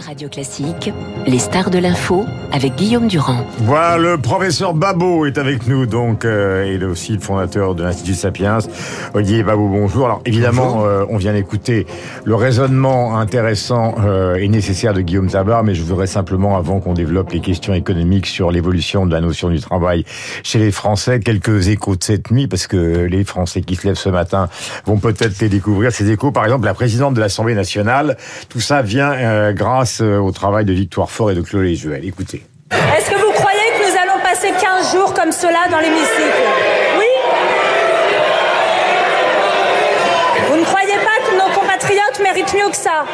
Radio Classique, les stars de l'info avec Guillaume Durand. Voilà, le professeur Babot est avec nous, donc euh, il est aussi le fondateur de l'Institut Sapiens. Olivier Babot, bonjour. Alors évidemment, euh, on vient d'écouter le raisonnement intéressant euh, et nécessaire de Guillaume Tabar, mais je voudrais simplement, avant qu'on développe les questions économiques sur l'évolution de la notion du travail chez les Français, quelques échos de cette nuit, parce que les Français qui se lèvent ce matin vont peut-être les découvrir. Ces échos, par exemple, la présidente de l'Assemblée nationale, tout ça vient euh, grâce euh, au travail de Victoire Fort et de Chloé Juel. Écoutez. Est-ce que vous croyez que nous allons passer 15 jours comme cela dans l'hémicycle? Oui Vous ne croyez pas que nos compatriotes méritent mieux que ça?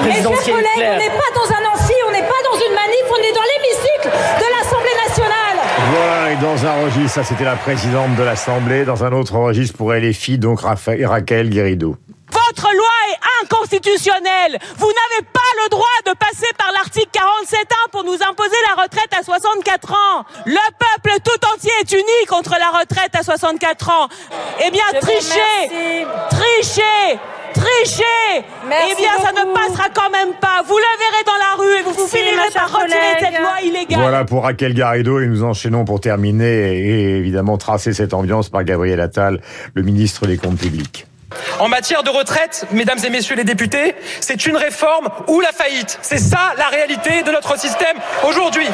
Mes chers collègues, on n'est pas dans un amphi, on n'est pas dans une manif, on est dans l'hémicycle de l'Assemblée nationale Voilà, et dans un registre, ça c'était la présidente de l'Assemblée, dans un autre registre pour elle et filles, donc Raphaël, Raquel Guérido. Votre loi est inconstitutionnelle. Vous n'avez pas le droit de passer par l'article 47.1 pour nous imposer la retraite à 64 ans. Le peuple tout entier est uni contre la retraite à 64 ans. Eh bien, Je trichez, trichez, trichez. Merci eh bien, ça ne passera quand même pas. Vous le verrez dans la rue et vous, vous finirez par retirer collègue. cette loi illégale. Voilà pour Raquel Garrido et nous enchaînons pour terminer et évidemment tracer cette ambiance par Gabriel Attal, le ministre des Comptes publics. En matière de retraite, mesdames et messieurs les députés, c'est une réforme ou la faillite. C'est ça la réalité de notre système aujourd'hui.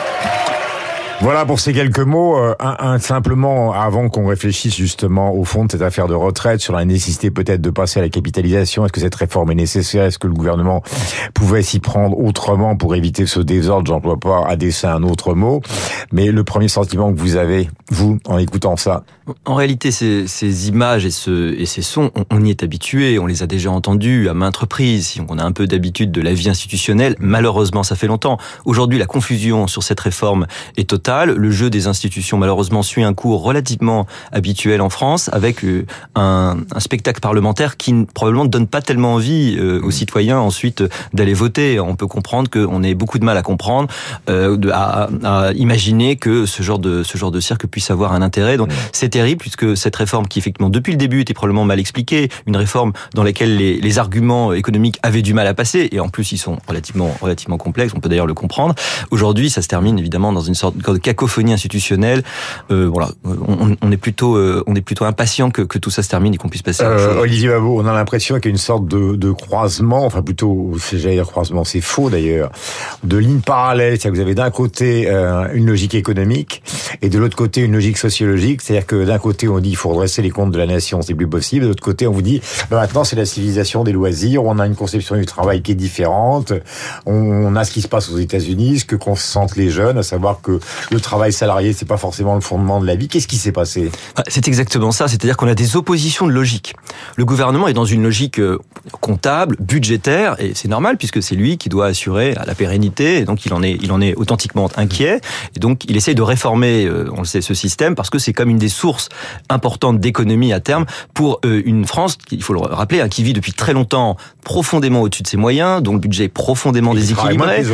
Voilà pour ces quelques mots. Euh, un, un- simplement, avant qu'on réfléchisse justement au fond de cette affaire de retraite, sur la nécessité peut-être de passer à la capitalisation, est-ce que cette réforme est nécessaire Est-ce que le gouvernement pouvait s'y prendre autrement pour éviter ce désordre J'emploie pas à dessein un autre mot. Mais le premier sentiment que vous avez, vous, en écoutant ça, En réalité, ces, ces images et, ce, et ces sons, on, on y est habitué, on les a déjà entendus à maintes reprises, si on a un peu d'habitude de la vie institutionnelle. Malheureusement, ça fait longtemps. Aujourd'hui, la confusion sur cette réforme est totale. Le jeu des institutions, malheureusement, suit un cours relativement habituel en France, avec euh, un, un spectacle parlementaire qui probablement ne donne pas tellement envie euh, aux citoyens ensuite d'aller voter. On peut comprendre qu'on ait beaucoup de mal à comprendre, euh, à, à imaginer que ce genre de ce genre de cirque puisse avoir un intérêt. Donc c'est terrible puisque cette réforme qui effectivement depuis le début était probablement mal expliquée, une réforme dans laquelle les, les arguments économiques avaient du mal à passer et en plus ils sont relativement relativement complexes. On peut d'ailleurs le comprendre. Aujourd'hui, ça se termine évidemment dans une sorte de cacophonie institutionnelle. Euh, voilà, on, on est plutôt euh, on est plutôt impatient que, que tout ça se termine et qu'on puisse passer à Euh. Olivier Babot, on a l'impression qu'il y a une sorte de, de croisement, enfin plutôt, c'est- j'allais dire croisement, c'est faux d'ailleurs, de lignes parallèles. C'est-à-dire que vous avez d'un côté euh, une logique économique et de l'autre côté une logique sociologique. C'est-à-dire que d'un côté on dit il faut redresser les comptes de la nation, c'est plus possible. De l'autre côté on vous dit bah, maintenant c'est la civilisation des loisirs, on a une conception du travail qui est différente, on, on a ce qui se passe aux États-Unis, ce que consentent les jeunes, à savoir que le travail salarié c'est pas forcément le fondement de la vie. Qu'est-ce qui s'est passé Ah, C'est exactement ça, c'est-à-dire qu'on a des oppositions de logique. Le gouvernement est dans une logique euh, comptable, budgétaire, et c'est normal puisque c'est lui qui doit assurer la pérennité, et donc il en est, il en est authentiquement inquiet, et donc il essaye de réformer, euh, on le sait, ce système parce que c'est comme une des sources importantes d'économie à terme pour euh, une France, il faut le rappeler, hein, qui vit depuis très longtemps profondément au-dessus de ses moyens, dont le budget est profondément travaille que déséquilibré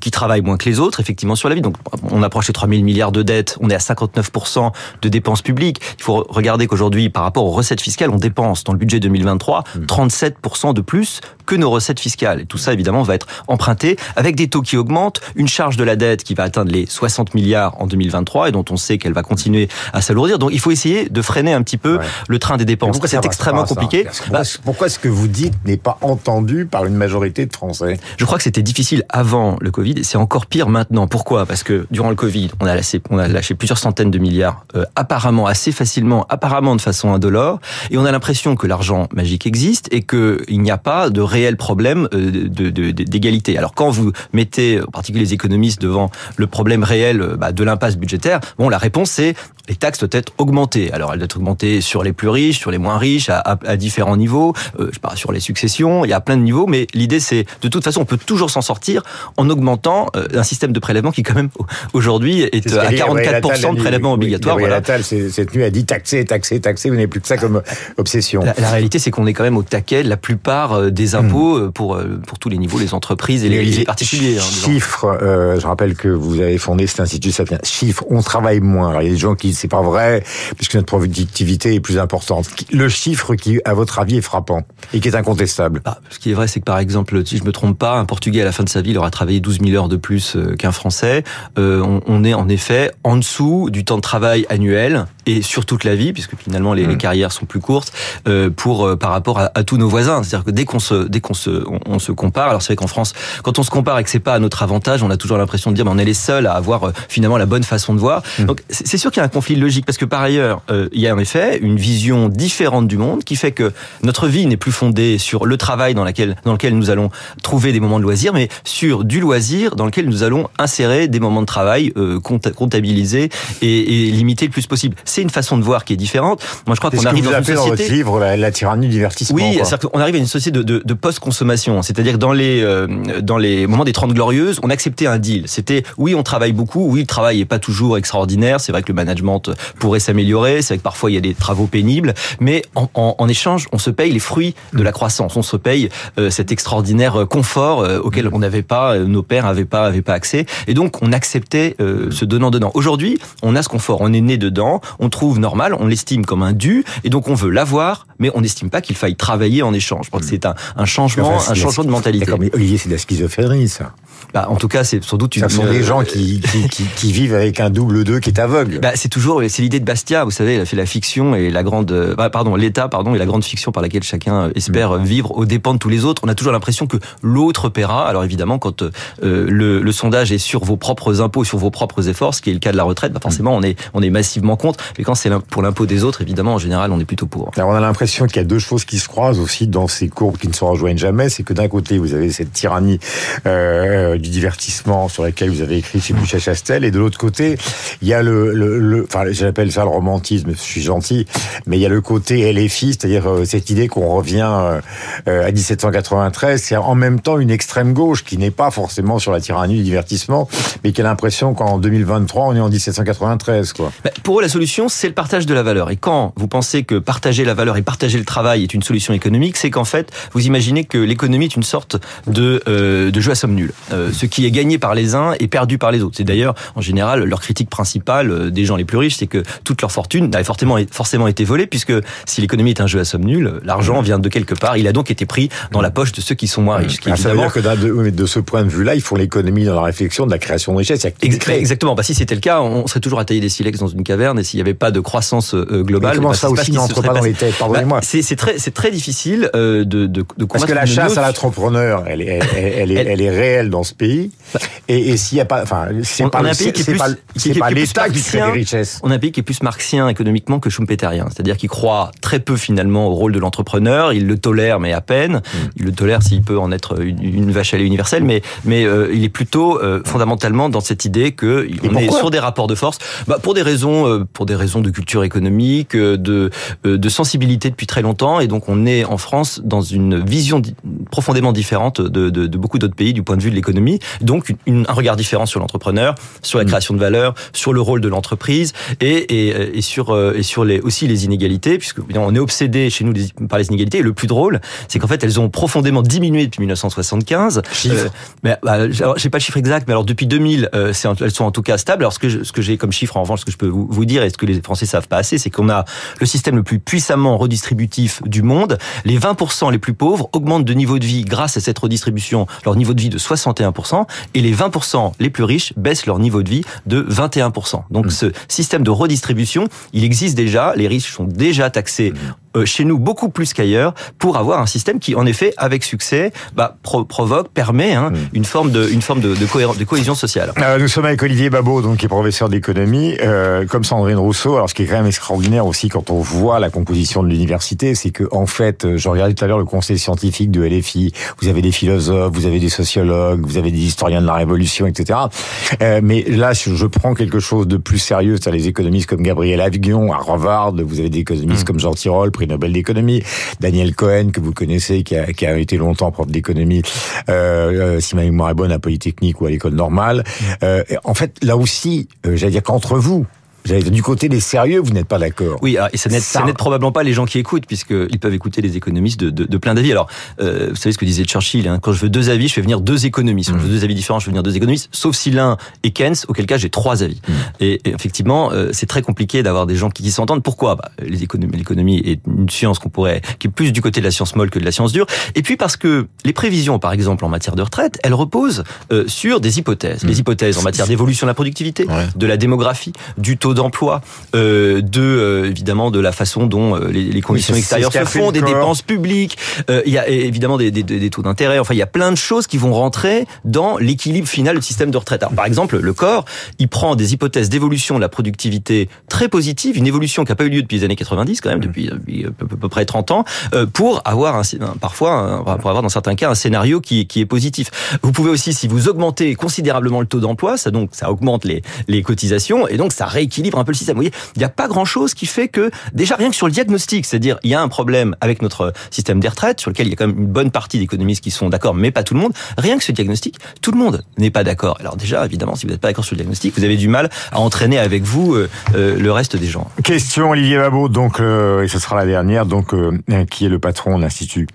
qui travaillent moins que les autres, effectivement, sur la vie. Donc, on approche les 3 000 milliards de dettes, on est à 59% de dépenses publiques. Il faut regarder qu'aujourd'hui, par rapport aux recettes fiscales, on dépense dans le budget 2023 37% de plus que nos recettes fiscales. Et tout ça, évidemment, va être emprunté avec des taux qui augmentent, une charge de la dette qui va atteindre les 60 milliards en 2023 et dont on sait qu'elle va continuer à s'alourdir. Donc, il faut essayer de freiner un petit peu Ouais. le train des dépenses. C'est extrêmement compliqué. Bah, pourquoi ce que vous dites n'est pas entendu par une majorité de Français? Je crois que c'était difficile avant le Covid et c'est encore pire maintenant. Pourquoi? Parce que durant le Covid, on a lâché, plusieurs centaines de milliards, euh, apparemment assez facilement, apparemment de façon indolore, et on a l'impression que l'argent magique existe et qu'il n'y a pas de réel problème euh, d'égalité. Alors quand vous mettez, en particulier les économistes, devant le problème réel euh, bah, de l'impasse budgétaire, bon, la réponse c'est les taxes doivent être augmentées. Alors elles doivent être augmentées sur les plus riches, sur les moins riches, à, à- à différents niveaux, euh, je pas, sur les successions, il y a plein de niveaux, mais l'idée c'est, de toute façon, on peut toujours s'en sortir en augmentant euh, un système de prélèvement qui quand même aujourd'hui est, à dit Gabriel Attal 44% de prélèvement. Oui, obligatoire. Gabriel Voilà. Attal, cette nuit, a dit taxer, taxer, taxer. Vous n'avez plus que ça comme obsession. La, la réalité, c'est qu'on est quand même au taquet de la plupart euh, des impôts euh, pour pour tous les niveaux, les entreprises et les, particuliers. hein. Chiffres, euh, je rappelle que vous avez fondé cet institut Sapiens. Chiffres, on travaille moins. Alors, il y a des gens qui dites c'est pas vrai, puisque notre productivité est plus importante. Le chiffre qui, à votre avis, est frappant et qui est incontestable. Ah, ce qui est vrai, c'est que par exemple, si je me trompe pas, un Portugais à la fin de sa vie, il aura travaillé 12 000 heures de plus euh, qu'un Français. Euh, on, est en effet en dessous du temps de travail annuel et sur toute la vie, puisque finalement les, les mm. carrières sont plus courtes, euh, pour euh, par rapport à, à, tous nos voisins. C'est-à-dire que dès qu'on se dès qu'on se on, se compare, alors c'est vrai qu'en France, quand on se compare et que c'est pas à notre avantage, on a toujours l'impression de dire, mais on est les seuls à avoir euh, finalement la bonne façon de voir. Mm. Donc c'est sûr qu'il y a un conflit logique parce que par ailleurs, euh, il y a en effet une vision différente du monde qui fait que notre vie n'est plus fondée sur le travail dans laquelle dans lequel nous allons trouver des moments de loisir, mais sur du loisir dans lequel nous allons insérer des moments de travail euh, comptabilisés et, et limités le plus possible c'est une façon de voir qui est différente. Moi, je crois qu'on arrive dans une société. Dans votre livre, la, la tyrannie du divertissement. Oui, c'est-à-dire qu'on arrive à une société de, de, de post-consommation. C'est-à-dire que dans les euh, dans les moments des 30 glorieuses, on acceptait un deal. C'était oui, on travaille beaucoup. Oui, le travail est pas toujours extraordinaire. C'est vrai que le management pourrait s'améliorer. C'est vrai que parfois il y a des travaux pénibles, mais en, en, en, échange, on se paye les fruits de la croissance. On se paye euh, cet extraordinaire confort euh, auquel on n'avait pas, euh, nos pères n'avaient pas, avaient pas accès. Et donc on acceptait euh, ce donnant donnant. Aujourd'hui, on a ce confort. On est né dedans. On trouve normal, on l'estime comme un dû, et donc on veut l'avoir, mais on n'estime pas qu'il faille travailler en échange. Je crois que c'est un, un changement, un changement de mentalité. Mais Olivier, c'est de la schizophrénie, ça. Bah, en tout cas, c'est sans doute une. Ce sont des gens qui, qui, qui, qui, vivent avec un double 2 qui est aveugle. Bah, c'est toujours, c'est l'idée de Bastia. Vous savez, il a fait la fiction et la grande, bah, pardon, l'État, pardon, et la grande fiction par laquelle chacun espère mmh. vivre aux dépens de tous les autres. On a toujours l'impression que l'autre paiera. Alors évidemment, quand euh, le, le, sondage est sur vos propres impôts, sur vos propres efforts, ce qui est le cas de la retraite, bah, forcément, on est, on est massivement contre. Mais quand c'est pour l'impôt des autres, évidemment, en général, on est plutôt pour. Alors, on a l'impression qu'il y a deux choses qui se croisent aussi dans ces courbes qui ne se rejoignent jamais. C'est que d'un côté, vous avez cette tyrannie euh, du divertissement sur lesquels vous avez écrit chez Boucher Chastel, et de l'autre côté, il y a le, le, le enfin, j'appelle ça le romantisme, je suis gentil, mais il y a le côté LFI, c'est-à-dire euh, cette idée qu'on revient euh, à 1793, c'est en même temps une extrême gauche qui n'est pas forcément sur la tyrannie du divertissement, mais qui a l'impression qu'en 2023, on est en 1793, quoi. Pour eux, la solution, c'est le partage de la valeur. Et quand vous pensez que partager la valeur et partager le travail est une solution économique, c'est qu'en fait, vous imaginez que l'économie est une sorte de, euh, de jeu à somme nulle. Euh, ce qui est gagné par les uns et perdu par les autres. C'est d'ailleurs, en général, leur critique principale euh, des gens les plus riches, c'est que toute leur fortune avait forcément, forcément été volée, puisque si l'économie est un jeu à somme nulle, l'argent vient de quelque part. Il a donc été pris dans la poche de ceux qui sont moins riches. Qui, ah, ça veut dire que de, de, ce point de vue-là, ils font l'économie dans la réflexion de la création de richesse. Exactement. Bah, si c'était le cas, on serait toujours à tailler des silex dans une caverne, et s'il n'y avait pas de croissance euh, globale, comment bah, ça aussi n'entre pas, dans les têtes Pardonnez-moi. Bah, c'est très, difficile euh, de, de, de Parce que la chasse à l'entrepreneur, elle, elle, elle, elle, elle, est réelle dans ce pays. Et, et s'il n'y a pas, enfin, c'est pas, l'État qui crée des richesses. On a un pays qui est plus marxien économiquement que schumpeterien. C'est-à-dire qu'il croit très peu finalement au rôle de l'entrepreneur. Il le tolère, mais à peine. Mm. Il le tolère s'il peut en être une, une vache à lait universelle, mais, mais euh, il est plutôt euh, fondamentalement dans cette idée que on est sur des rapports de force, bah, pour des raisons, euh, pour des raisons de culture économique, euh, de, euh, de sensibilité depuis très longtemps, et donc on est en France dans une vision profondément différente de, de, de beaucoup d'autres pays du point de vue de l'économie, donc une, un regard différent sur l'entrepreneur, sur la mm. création de valeur, sur le rôle de l'entreprise et, et, et, sur et sur les aussi les inégalités, puisque on est obsédé chez nous par les inégalités. Et le plus drôle, c'est qu'en fait elles ont profondément diminué depuis 1975. Chiffre. mais bah, j'ai pas le chiffre exact, mais alors depuis 2000, euh, elles sont en tout cas stables. Alors ce que ce que j'ai comme chiffre en revanche, ce que je peux vous, vous dire et ce que les Français savent pas assez, c'est qu'on a le système le plus puissamment redistributif du monde. Les 20% les plus pauvres augmentent de niveau de vie grâce à cette redistribution, leur niveau de vie de 61%, et les 20% les plus riches baissent leur niveau de vie de 21%. Donc mmh. ce système de redistribution, il existe déjà, les riches sont déjà taxés mmh. Euh, chez nous beaucoup plus qu'ailleurs pour avoir un système qui, en effet, avec succès, bah, pro provoque, permet hein, mmh. une forme de, une forme de, de, de cohésion sociale. Euh, nous sommes avec Olivier Babot, donc qui est professeur d'économie, euh, comme Sandrine Rousseau. Alors, ce qui est quand même extraordinaire aussi quand on voit la composition de l'université, c'est que en fait, euh, je regardais tout à l'heure le conseil scientifique de LFI. Vous avez des philosophes, vous avez des sociologues, vous avez des historiens de la Révolution, etc. Euh, mais là, je prends quelque chose de plus sérieux, c'est les économistes comme Gabriel Avion à Harvard. Vous avez des économistes mmh. comme Jean Tirole, prix Nobel d'économie, Daniel Cohen que vous connaissez, qui a, qui a été longtemps prof d'économie, euh, euh, si ma mémoire est bonne, à Polytechnique ou à l'école normale. Mmh. Euh, en fait, là aussi, euh, j'allais dire qu'entre vous, du côté des sérieux, vous n'êtes pas d'accord. Oui, et ça n'aide probablement pas les gens qui écoutent, puisqu'ils peuvent écouter les économistes de, de, de plein d'avis. Alors, euh, vous savez ce que disait Churchill, hein, quand je veux deux avis, je fais venir deux économistes. Quand je veux mmh. deux avis différents, je fais venir deux économistes, sauf si l'un est Keynes, auquel cas j'ai trois avis. Mmh. Et, effectivement, euh, c'est très compliqué d'avoir des gens qui, qui s'entendent. Pourquoi? Bah, L'économie est une science qu'on pourrait, qui est plus du côté de la science molle que de la science dure. Et puis parce que les prévisions, par exemple, en matière de retraite, elles reposent euh, sur des hypothèses. Les mmh. hypothèses en matière d'évolution de la productivité, de la démographie, du taux d'emploi, euh, de euh, évidemment de la façon dont euh, les, les, conditions extérieures se font, des dépenses publiques. il y a évidemment des, des, des taux d'intérêt. Enfin, il y a plein de choses qui vont rentrer dans l'équilibre final du système de retraite. Alors, par exemple, le corps, il prend des hypothèses d'évolution de la productivité très positives, une évolution qui n'a pas eu lieu depuis les années 90 quand même, mmh. depuis, depuis à peu, près 30 ans, pour avoir un, parfois, pour avoir dans certains cas un scénario qui, qui est positif. Vous pouvez aussi, si vous augmentez considérablement le taux d'emploi, ça donc ça augmente les, les cotisations et donc ça rééquilibre un peu le système. Vous voyez, il n'y a pas grand-chose qui fait que, déjà rien que sur le diagnostic, c'est-à-dire il y a un problème avec notre système des retraites, sur lequel il y a quand même une bonne partie d'économistes qui sont d'accord, mais pas tout le monde, rien que ce diagnostic, tout le monde n'est pas d'accord. Alors déjà, évidemment, si vous n'êtes pas d'accord sur le diagnostic, vous avez du mal à entraîner avec vous euh, euh, le reste des gens. Question Olivier Babot, donc, euh, et ce sera la dernière, donc, qui est le patron de l'Institut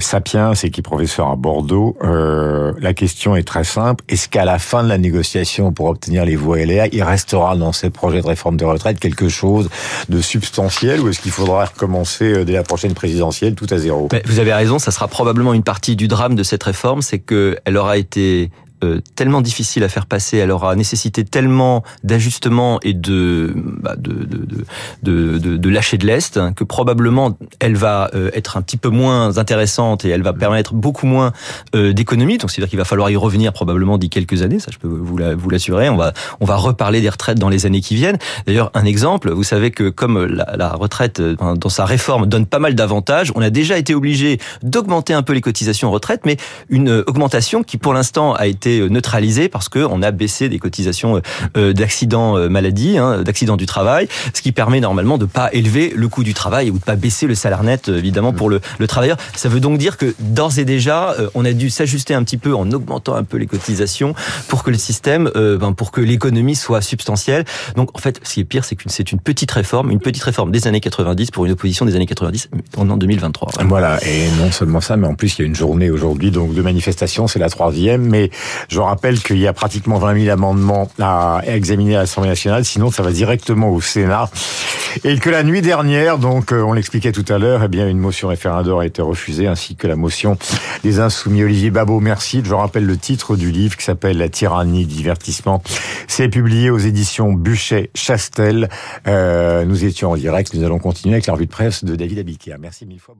Sapiens et qui est professeur à Bordeaux. la question est très simple. Est-ce qu'à la fin de la négociation pour obtenir les voix LR, il restera dans ces projets de réforme de retraite quelque chose de substantiel ou est-ce qu'il faudra recommencer euh, dès la prochaine présidentielle tout à zéro? Vous avez raison, ça sera probablement une partie du drame de cette réforme, c'est qu'elle aura été euh, tellement difficile à faire passer, elle aura nécessité tellement d'ajustements et de, bah, de, de, de, de, lâcher de l'est que probablement elle va euh, être un petit peu moins intéressante et elle va permettre beaucoup moins euh, d'économies. Donc c'est-à-dire qu'il va falloir y revenir probablement d'ici quelques années, ça je peux vous l'assurer. On va on va reparler des retraites dans les années qui viennent. D'ailleurs un exemple, vous savez que comme la, la retraite dans sa réforme donne pas mal d'avantages, on a déjà été obligé d'augmenter un peu les cotisations retraite, mais une augmentation qui pour l'instant a été euh, neutralisé parce que on a baissé des cotisations euh, euh, d'accident maladie, hein, d'accident du travail, ce qui permet normalement de pas élever le coût du travail ou de pas baisser le salaire net évidemment pour le, le travailleur. Ça veut donc dire que d'ores et déjà, on a dû s'ajuster un petit peu en augmentant un peu les cotisations pour que le système, ben, pour que l'économie soit substantielle. Donc en fait, ce qui est pire, c'est que c'est une petite réforme, une petite réforme des années 90 pour une opposition des années 90 en 2023. Voilà, et non seulement ça, mais en plus il y a une journée aujourd'hui donc de manifestation, c'est la troisième, mais je rappelle qu'il y a pratiquement 20 000 amendements à examiner à l'Assemblée nationale, sinon ça va directement au Sénat. Et que la nuit dernière, donc euh, on l'expliquait tout à l'heure, eh bien une motion référendaire a été refusée, ainsi que la motion des Insoumis. Olivier Babot, merci. Je rappelle le titre du livre qui s'appelle La tyrannie divertissement. C'est publié aux éditions Buchet-Chastel. Euh, nous étions en direct, nous allons continuer avec la revue de presse de David Abiquière. Merci mille fois.